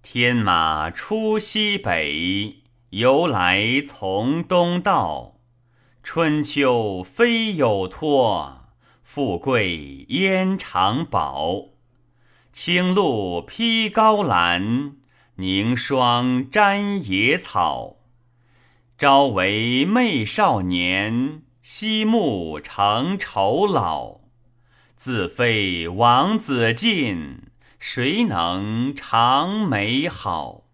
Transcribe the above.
天马出西北，由来从东到。春秋非有托，富贵焉常保？青露披高兰，凝霜沾野草。朝为媚少年，夕暮成愁老。自非王子晋，谁能长美好？